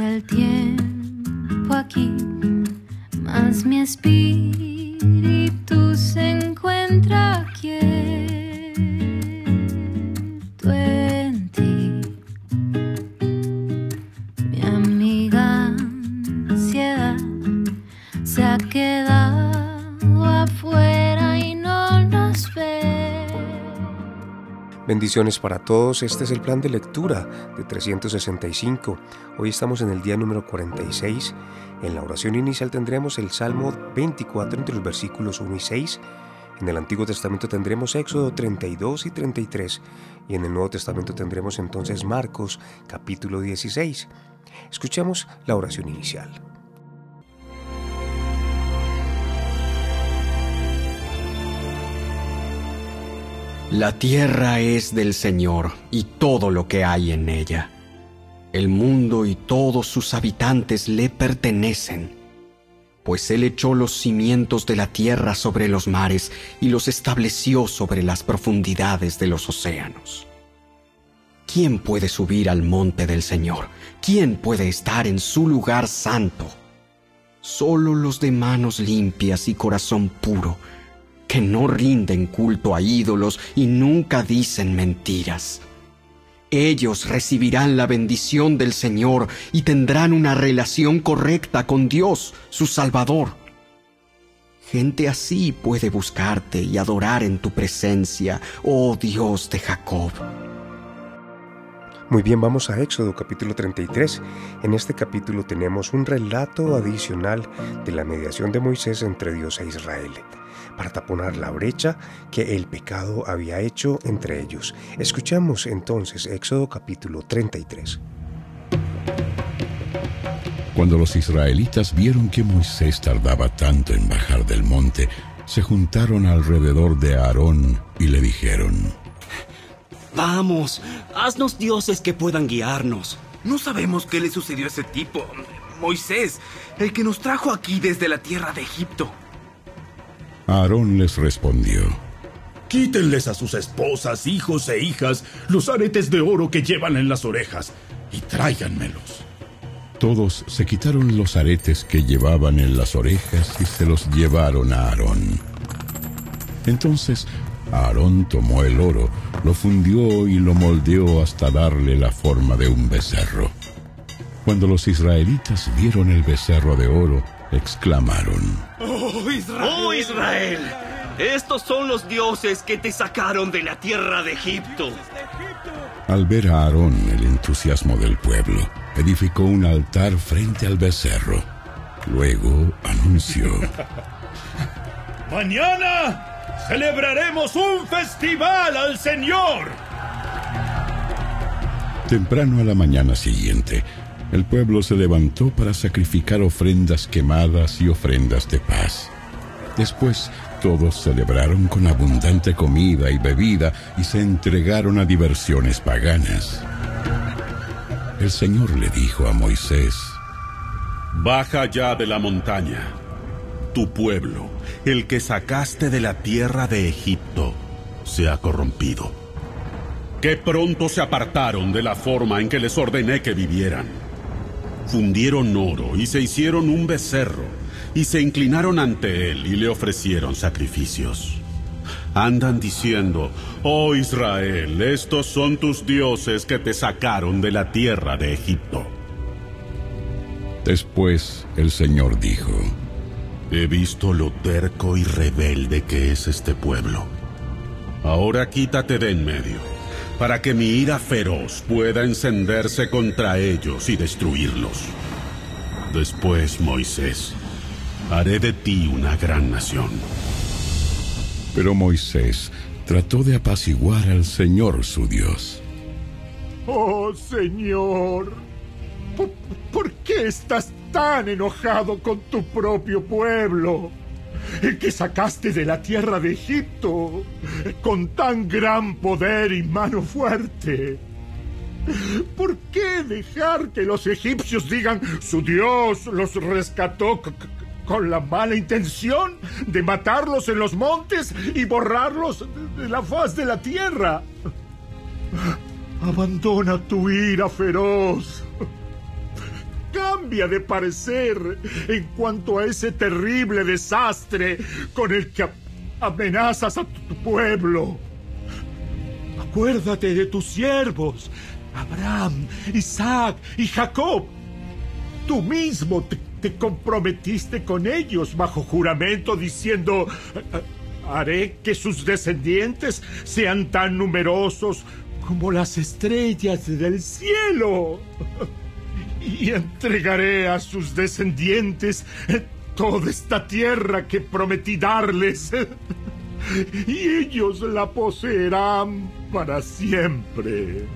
el tiempo aquí, más mi espíritu se encuentra quieto en ti. Mi amiga ansiedad se ha quedado afuera y no nos ve. Bendiciones para todos, este es el plan de de 365. Hoy estamos en el día número 46. En la oración inicial tendremos el Salmo 24 entre los versículos 1 y 6. En el Antiguo Testamento tendremos Éxodo 32 y 33. Y en el Nuevo Testamento tendremos entonces Marcos capítulo 16. Escuchemos la oración inicial. La tierra es del Señor y todo lo que hay en ella. El mundo y todos sus habitantes le pertenecen, pues Él echó los cimientos de la tierra sobre los mares y los estableció sobre las profundidades de los océanos. ¿Quién puede subir al monte del Señor? ¿Quién puede estar en su lugar santo? Solo los de manos limpias y corazón puro, que no rinden culto a ídolos y nunca dicen mentiras. Ellos recibirán la bendición del Señor y tendrán una relación correcta con Dios, su Salvador. Gente así puede buscarte y adorar en tu presencia, oh Dios de Jacob. Muy bien, vamos a Éxodo capítulo 33. En este capítulo tenemos un relato adicional de la mediación de Moisés entre Dios e Israel para taponar la brecha que el pecado había hecho entre ellos. Escuchamos entonces Éxodo capítulo 33. Cuando los israelitas vieron que Moisés tardaba tanto en bajar del monte, se juntaron alrededor de Aarón y le dijeron, Vamos, haznos dioses que puedan guiarnos. No sabemos qué le sucedió a ese tipo, Moisés, el que nos trajo aquí desde la tierra de Egipto. Aarón les respondió, Quítenles a sus esposas, hijos e hijas los aretes de oro que llevan en las orejas y tráiganmelos. Todos se quitaron los aretes que llevaban en las orejas y se los llevaron a Aarón. Entonces Aarón tomó el oro, lo fundió y lo moldeó hasta darle la forma de un becerro. Cuando los israelitas vieron el becerro de oro, exclamaron, ¡Oh Israel! ¡Oh Israel! Estos son los dioses que te sacaron de la tierra de Egipto. Al ver a Aarón el entusiasmo del pueblo, edificó un altar frente al becerro. Luego anunció, Mañana celebraremos un festival al Señor. Temprano a la mañana siguiente, el pueblo se levantó para sacrificar ofrendas quemadas y ofrendas de paz. Después, todos celebraron con abundante comida y bebida y se entregaron a diversiones paganas. El Señor le dijo a Moisés, Baja ya de la montaña. Tu pueblo, el que sacaste de la tierra de Egipto, se ha corrompido. Que pronto se apartaron de la forma en que les ordené que vivieran. Fundieron oro y se hicieron un becerro, y se inclinaron ante él y le ofrecieron sacrificios. Andan diciendo, oh Israel, estos son tus dioses que te sacaron de la tierra de Egipto. Después el Señor dijo, He visto lo terco y rebelde que es este pueblo. Ahora quítate de en medio, para que mi ira feroz pueda encenderse contra ellos y destruirlos. Después, Moisés, haré de ti una gran nación. Pero Moisés trató de apaciguar al Señor su Dios. Oh Señor, ¿por, qué estás tan enojado con tu propio pueblo? El que sacaste de la tierra de Egipto con tan gran poder y mano fuerte. ¿Por qué dejar que los egipcios digan su Dios los rescató con la mala intención de matarlos en los montes y borrarlos de la faz de la tierra? Abandona tu ira feroz. Cambia de parecer en cuanto a ese terrible desastre con el que amenazas a tu pueblo. Acuérdate de tus siervos, Abraham, Isaac y Jacob. Tú mismo te, te comprometiste con ellos bajo juramento diciendo, haré que sus descendientes sean tan numerosos como las estrellas del cielo. Y entregaré a sus descendientes toda esta tierra que prometí darles. Y ellos la poseerán para siempre.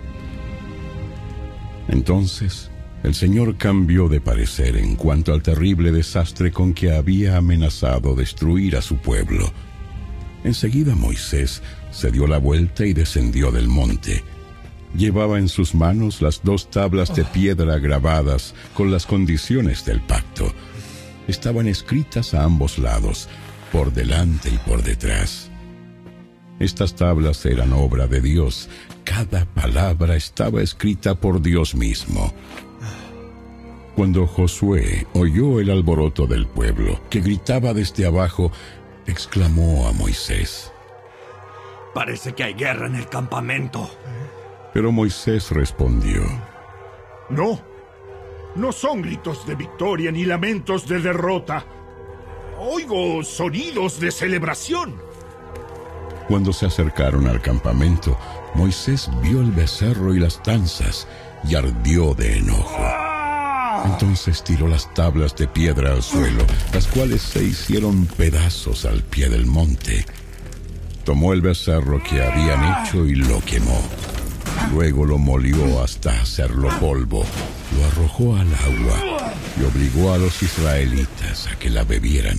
Entonces el Señor cambió de parecer en cuanto al terrible desastre con que había amenazado destruir a su pueblo. Enseguida Moisés se dio la vuelta y descendió del monte. Llevaba en sus manos las dos tablas de piedra grabadas con las condiciones del pacto. Estaban escritas a ambos lados, por delante y por detrás. Estas tablas eran obra de Dios. Cada palabra estaba escrita por Dios mismo. Cuando Josué oyó el alboroto del pueblo, que gritaba desde abajo, exclamó a Moisés. Parece que hay guerra en el campamento. Pero Moisés respondió. No, no son gritos de victoria ni lamentos de derrota. Oigo sonidos de celebración. Cuando se acercaron al campamento, Moisés vio el becerro y las danzas y ardió de enojo. Entonces tiró las tablas de piedra al suelo, las cuales se hicieron pedazos al pie del monte. Tomó el becerro que habían hecho y lo quemó. Luego lo molió hasta hacerlo polvo, lo arrojó al agua y obligó a los israelitas a que la bebieran.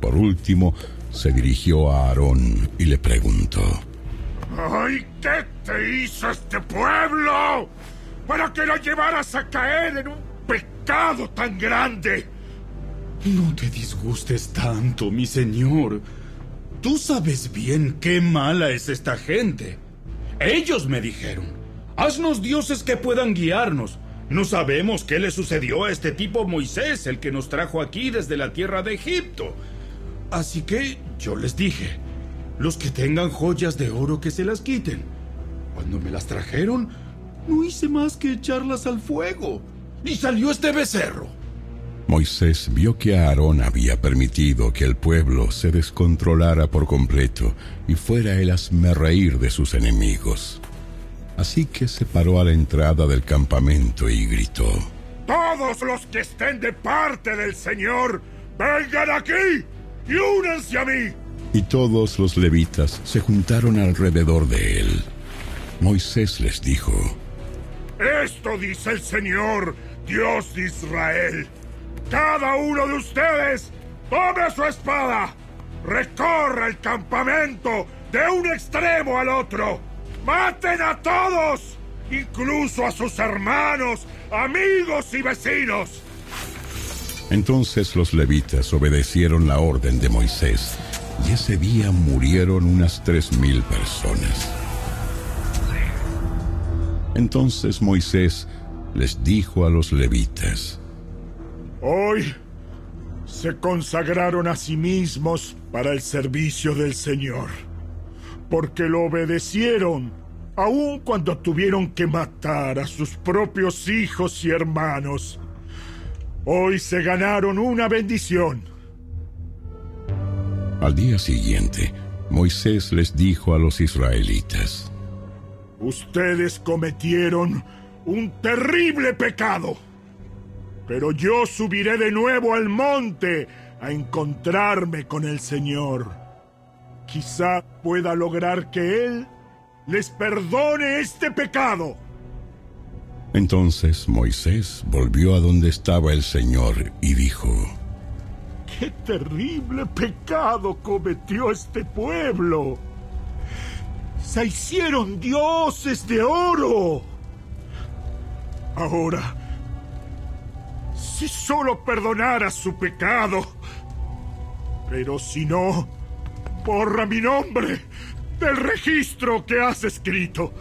Por último, se dirigió a Aarón y le preguntó, ¡Ay, qué te hizo este pueblo! para que lo llevaras a caer en un pecado tan grande. No te disgustes tanto, mi señor. Tú sabes bien qué mala es esta gente. Ellos me dijeron, haznos dioses que puedan guiarnos. No sabemos qué le sucedió a este tipo Moisés, el que nos trajo aquí desde la tierra de Egipto. Así que yo les dije, los que tengan joyas de oro que se las quiten. Cuando me las trajeron, no hice más que echarlas al fuego. Y salió este becerro. Moisés vio que Aarón había permitido que el pueblo se descontrolara por completo y fuera el asmerreír de sus enemigos. Así que se paró a la entrada del campamento y gritó: Todos los que estén de parte del Señor, vengan aquí y únanse a mí. Y todos los levitas se juntaron alrededor de él. Moisés les dijo: esto dice el Señor, Dios de Israel. Cada uno de ustedes tome su espada, recorra el campamento de un extremo al otro. Maten a todos, incluso a sus hermanos, amigos y vecinos. Entonces los levitas obedecieron la orden de Moisés, y ese día murieron unas tres mil personas. Entonces Moisés les dijo a los levitas, Hoy se consagraron a sí mismos para el servicio del Señor, porque lo obedecieron, aun cuando tuvieron que matar a sus propios hijos y hermanos. Hoy se ganaron una bendición. Al día siguiente, Moisés les dijo a los israelitas, Ustedes cometieron un terrible pecado. Pero yo subiré de nuevo al monte a encontrarme con el Señor. Quizá pueda lograr que Él les perdone este pecado. Entonces Moisés volvió a donde estaba el Señor y dijo, ¡Qué terrible pecado cometió este pueblo! se hicieron dioses de oro. Ahora, si solo perdonara su pecado, pero si no, borra mi nombre del registro que has escrito.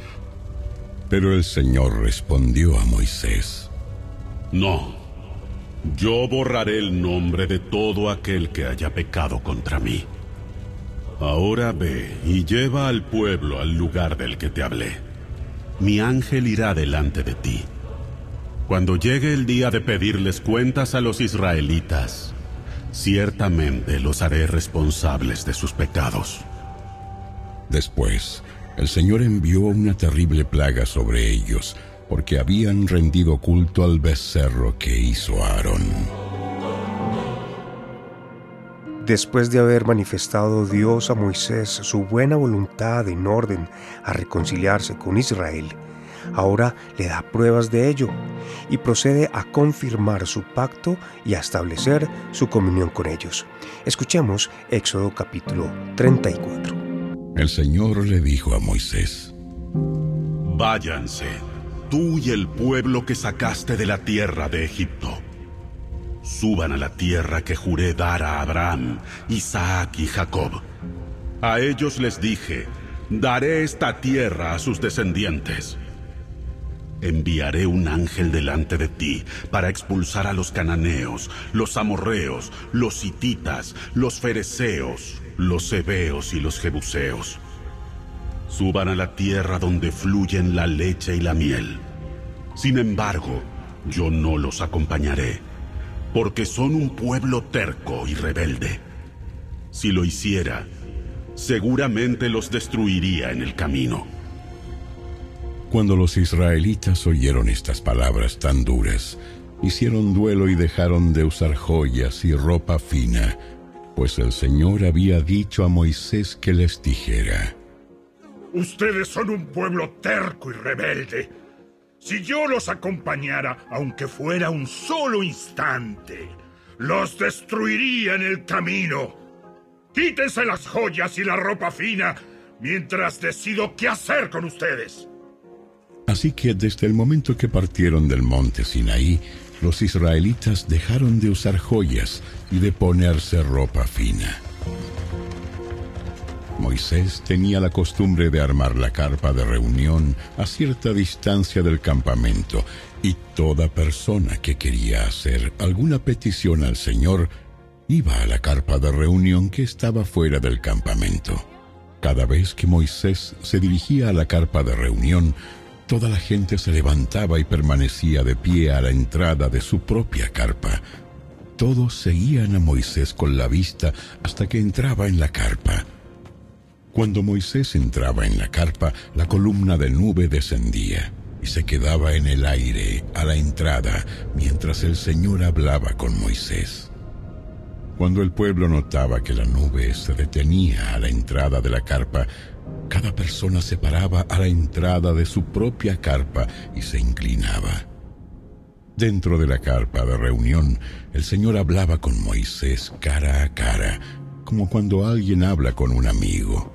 Pero el Señor respondió a Moisés, No. Yo borraré el nombre de todo aquel que haya pecado contra mí. Ahora ve y lleva al pueblo al lugar del que te hablé. Mi ángel irá delante de ti. Cuando llegue el día de pedirles cuentas a los israelitas, ciertamente los haré responsables de sus pecados. Después, el Señor envió una terrible plaga sobre ellos, porque habían rendido culto al becerro que hizo Aarón. Después de haber manifestado Dios a Moisés su buena voluntad en orden a reconciliarse con Israel, ahora le da pruebas de ello y procede a confirmar su pacto y a establecer su comunión con ellos. Escuchemos Éxodo capítulo 34. El Señor le dijo a Moisés, Váyanse tú y el pueblo que sacaste de la tierra de Egipto. Suban a la tierra que juré dar a Abraham, Isaac y Jacob. A ellos les dije, daré esta tierra a sus descendientes. Enviaré un ángel delante de ti para expulsar a los cananeos, los amorreos, los hititas, los fereceos, los hebeos y los jebuseos suban a la tierra donde fluyen la leche y la miel. Sin embargo, yo no los acompañaré, porque son un pueblo terco y rebelde. Si lo hiciera, seguramente los destruiría en el camino. Cuando los israelitas oyeron estas palabras tan duras, hicieron duelo y dejaron de usar joyas y ropa fina, pues el Señor había dicho a Moisés que les dijera, Ustedes son un pueblo terco y rebelde. Si yo los acompañara, aunque fuera un solo instante, los destruiría en el camino. Quítense las joyas y la ropa fina mientras decido qué hacer con ustedes. Así que desde el momento que partieron del monte Sinaí, los israelitas dejaron de usar joyas y de ponerse ropa fina. Moisés tenía la costumbre de armar la carpa de reunión a cierta distancia del campamento y toda persona que quería hacer alguna petición al Señor iba a la carpa de reunión que estaba fuera del campamento. Cada vez que Moisés se dirigía a la carpa de reunión, toda la gente se levantaba y permanecía de pie a la entrada de su propia carpa. Todos seguían a Moisés con la vista hasta que entraba en la carpa. Cuando Moisés entraba en la carpa, la columna de nube descendía y se quedaba en el aire a la entrada mientras el Señor hablaba con Moisés. Cuando el pueblo notaba que la nube se detenía a la entrada de la carpa, cada persona se paraba a la entrada de su propia carpa y se inclinaba. Dentro de la carpa de reunión, el Señor hablaba con Moisés cara a cara, como cuando alguien habla con un amigo.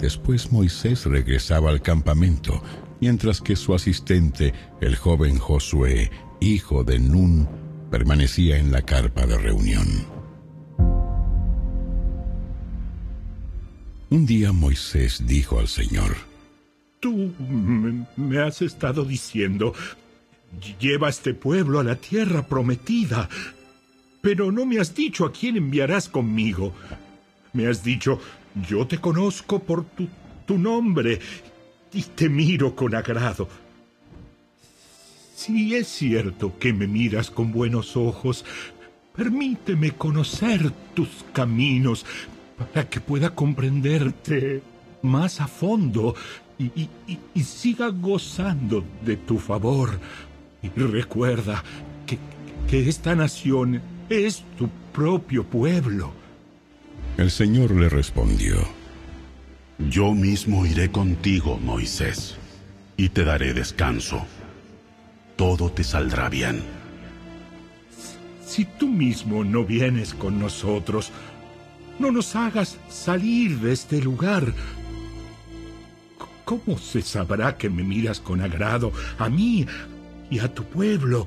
Después Moisés regresaba al campamento, mientras que su asistente, el joven Josué, hijo de Nun, permanecía en la carpa de reunión. Un día Moisés dijo al Señor, Tú me has estado diciendo, lleva a este pueblo a la tierra prometida, pero no me has dicho a quién enviarás conmigo. Me has dicho, yo te conozco por tu, tu nombre y te miro con agrado. Si es cierto que me miras con buenos ojos, permíteme conocer tus caminos para que pueda comprenderte más a fondo y, y, y, siga gozando de tu favor. Y recuerda que, que esta nación es tu propio pueblo. El Señor le respondió, Yo mismo iré contigo, Moisés, y te daré descanso. Todo te saldrá bien. Si tú mismo no vienes con nosotros, no nos hagas salir de este lugar. ¿Cómo se sabrá que me miras con agrado a mí y a tu pueblo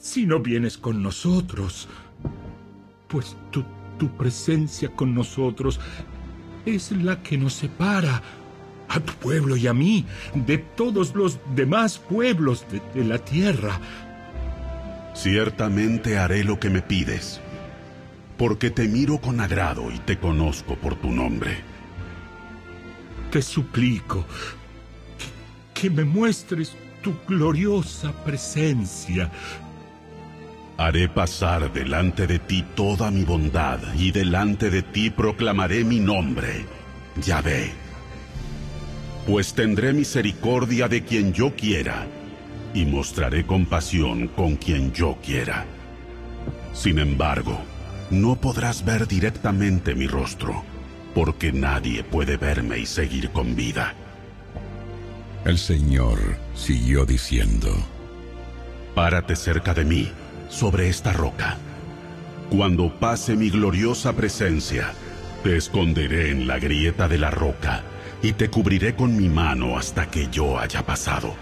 si no vienes con nosotros? Pues tú tu presencia con nosotros es la que nos separa a tu pueblo y a mí de todos los demás pueblos de, la tierra. Ciertamente haré lo que me pides, porque te miro con agrado y te conozco por tu nombre. Te suplico que, que me muestres tu gloriosa presencia. Haré pasar delante de ti toda mi bondad y delante de ti proclamaré mi nombre, Yahvé. Pues tendré misericordia de quien yo quiera y mostraré compasión con quien yo quiera. Sin embargo, no podrás ver directamente mi rostro, porque nadie puede verme y seguir con vida. El Señor siguió diciendo, Párate cerca de mí, sobre esta roca. Cuando pase mi gloriosa presencia, te esconderé en la grieta de la roca y te cubriré con mi mano hasta que yo haya pasado.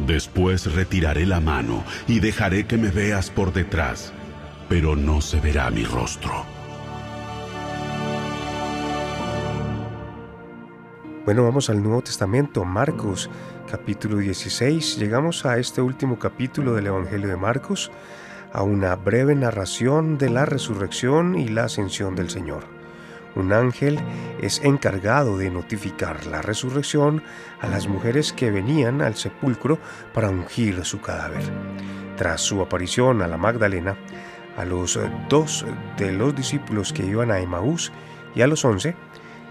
Después retiraré la mano y dejaré que me veas por detrás, pero no se verá mi rostro. Bueno, vamos al Nuevo Testamento, Marcos, capítulo 16. Llegamos a este último capítulo del Evangelio de Marcos, a una breve narración de la resurrección y la ascensión del Señor. Un ángel es encargado de notificar la resurrección a las mujeres que venían al sepulcro para ungir su cadáver. Tras su aparición a la Magdalena, a los dos de los discípulos que iban a Emaús y a los once,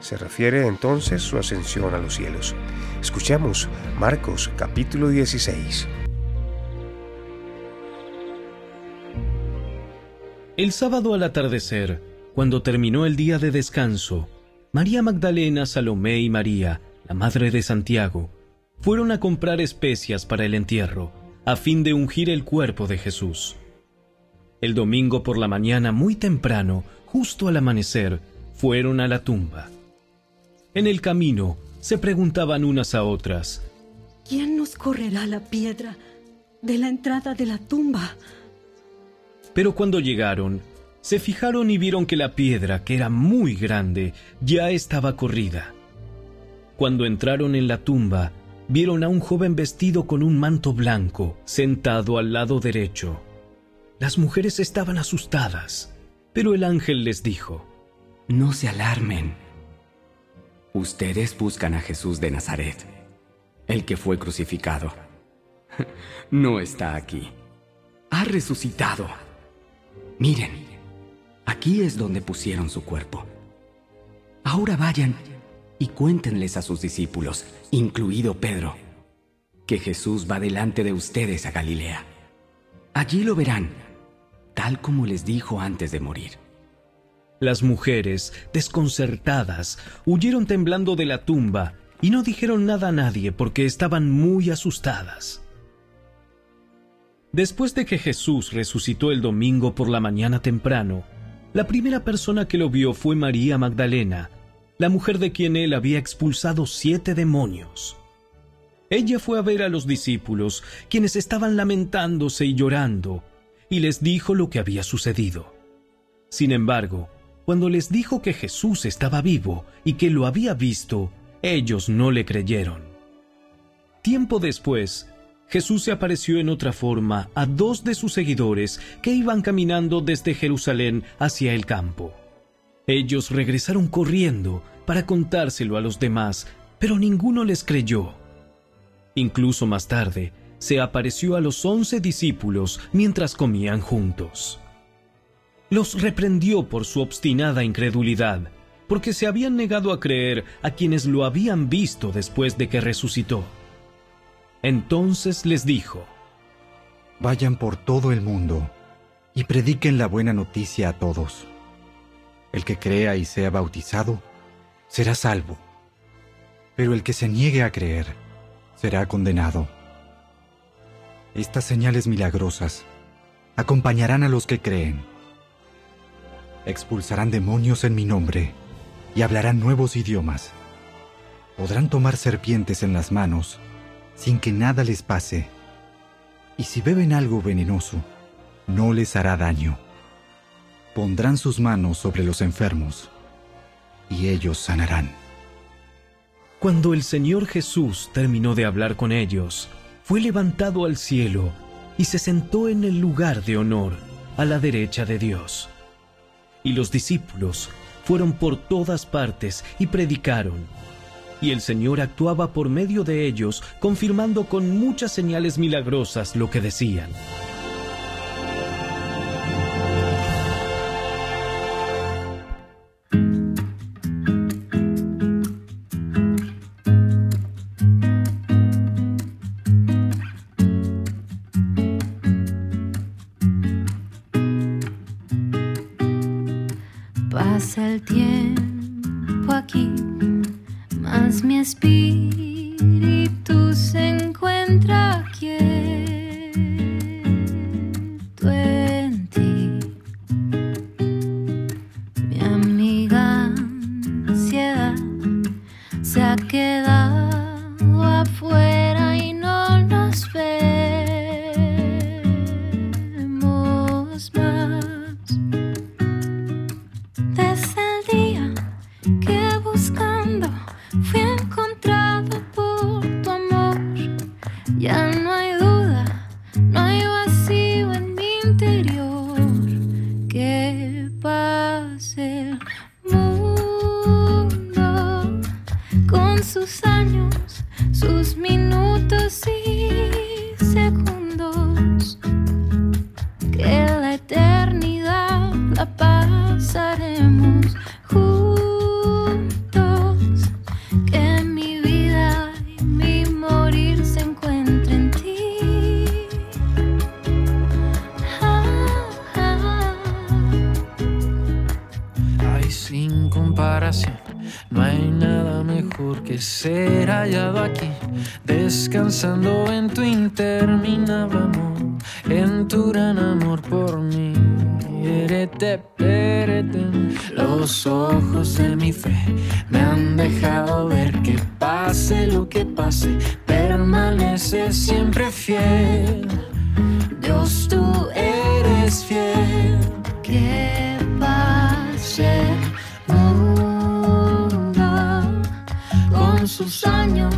se refiere entonces su ascensión a los cielos. Escuchemos Marcos capítulo 16. El sábado al atardecer, cuando terminó el día de descanso, María Magdalena, Salomé y María, la madre de Santiago, fueron a comprar especias para el entierro, a fin de ungir el cuerpo de Jesús. El domingo por la mañana, muy temprano, justo al amanecer, fueron a la tumba. En el camino, se preguntaban unas a otras, ¿Quién nos correrá la piedra de la entrada de la tumba? Pero cuando llegaron, se fijaron y vieron que la piedra, que era muy grande, ya estaba corrida. Cuando entraron en la tumba, vieron a un joven vestido con un manto blanco, sentado al lado derecho. Las mujeres estaban asustadas, pero el ángel les dijo, No se alarmen. Ustedes buscan a Jesús de Nazaret, el que fue crucificado. No está aquí. Ha resucitado. Miren, Aquí es donde pusieron su cuerpo. Ahora vayan y cuéntenles a sus discípulos, incluido Pedro, que Jesús va delante de ustedes a Galilea. Allí lo verán, tal como les dijo antes de morir. Las mujeres, desconcertadas, huyeron temblando de la tumba y no dijeron nada a nadie porque estaban muy asustadas. Después de que Jesús resucitó el domingo por la mañana temprano, la primera persona que lo vio fue María Magdalena, la mujer de quien él había expulsado siete demonios. Ella fue a ver a los discípulos, quienes estaban lamentándose y llorando, y les dijo lo que había sucedido. Sin embargo, cuando les dijo que Jesús estaba vivo y que lo había visto, ellos no le creyeron. Tiempo después, Jesús se apareció en otra forma a dos de sus seguidores que iban caminando desde Jerusalén hacia el campo. Ellos regresaron corriendo para contárselo a los demás, pero ninguno les creyó. Incluso más tarde, se apareció a los once discípulos mientras comían juntos. Los reprendió por su obstinada incredulidad, porque se habían negado a creer a quienes lo habían visto después de que resucitó. Entonces les dijo, Vayan por todo el mundo y prediquen la buena noticia a todos. El que crea y sea bautizado será salvo, pero el que se niegue a creer será condenado. Estas señales milagrosas acompañarán a los que creen. Expulsarán demonios en mi nombre y hablarán nuevos idiomas. Podrán tomar serpientes en las manos sin que nada les pase. Y si beben algo venenoso, no les hará daño. Pondrán sus manos sobre los enfermos, y ellos sanarán. Cuando el Señor Jesús terminó de hablar con ellos, fue levantado al cielo y se sentó en el lugar de honor, a la derecha de Dios. Y los discípulos fueron por todas partes y predicaron. Y el Señor actuaba por medio de ellos, confirmando con muchas señales milagrosas lo que decían. No hay nada mejor que ser hallado aquí, descansando en tu interminable amor, en tu gran amor por mí. Los ojos de mi fe me han dejado ver que pase lo que pase, permanece siempre fiel. Dios, tú eres fiel. Que pase sus años,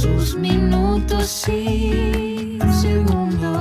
sus minutos y segundos.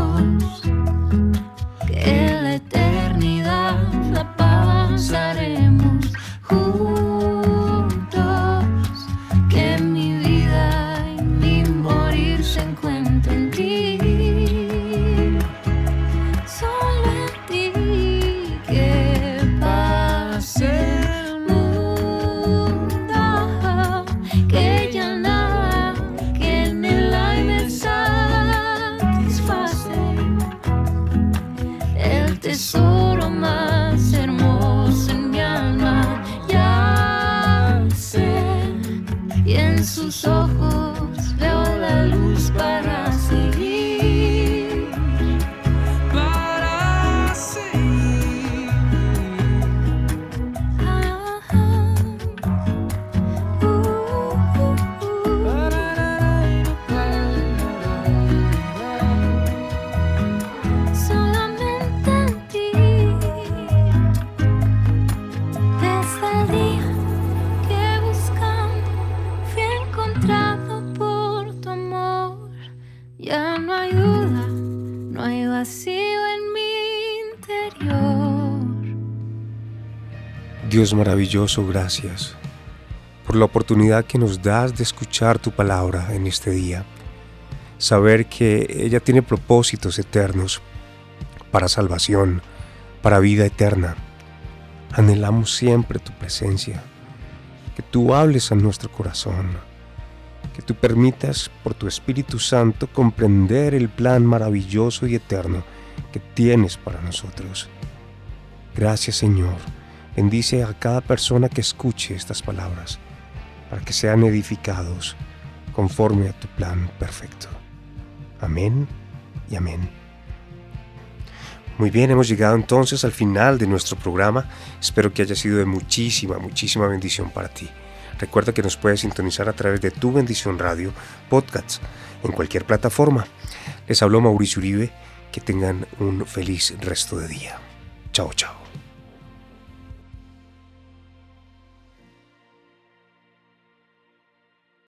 Dios maravilloso, gracias por la oportunidad que nos das de escuchar tu palabra en este día. Saber que ella tiene propósitos eternos para salvación, para vida eterna. Anhelamos siempre tu presencia, que tú hables a nuestro corazón, que tú permitas por tu Espíritu Santo comprender el plan maravilloso y eterno que tienes para nosotros. Gracias Señor. Bendice a cada persona que escuche estas palabras para que sean edificados conforme a tu plan perfecto. Amén y amén. Muy bien, hemos llegado entonces al final de nuestro programa. Espero que haya sido de muchísima, muchísima bendición para ti. Recuerda que nos puedes sintonizar a través de Tu Bendición Radio, podcasts, en cualquier plataforma. Les habló Mauricio Uribe. Que tengan un feliz resto de día. Chao, chao.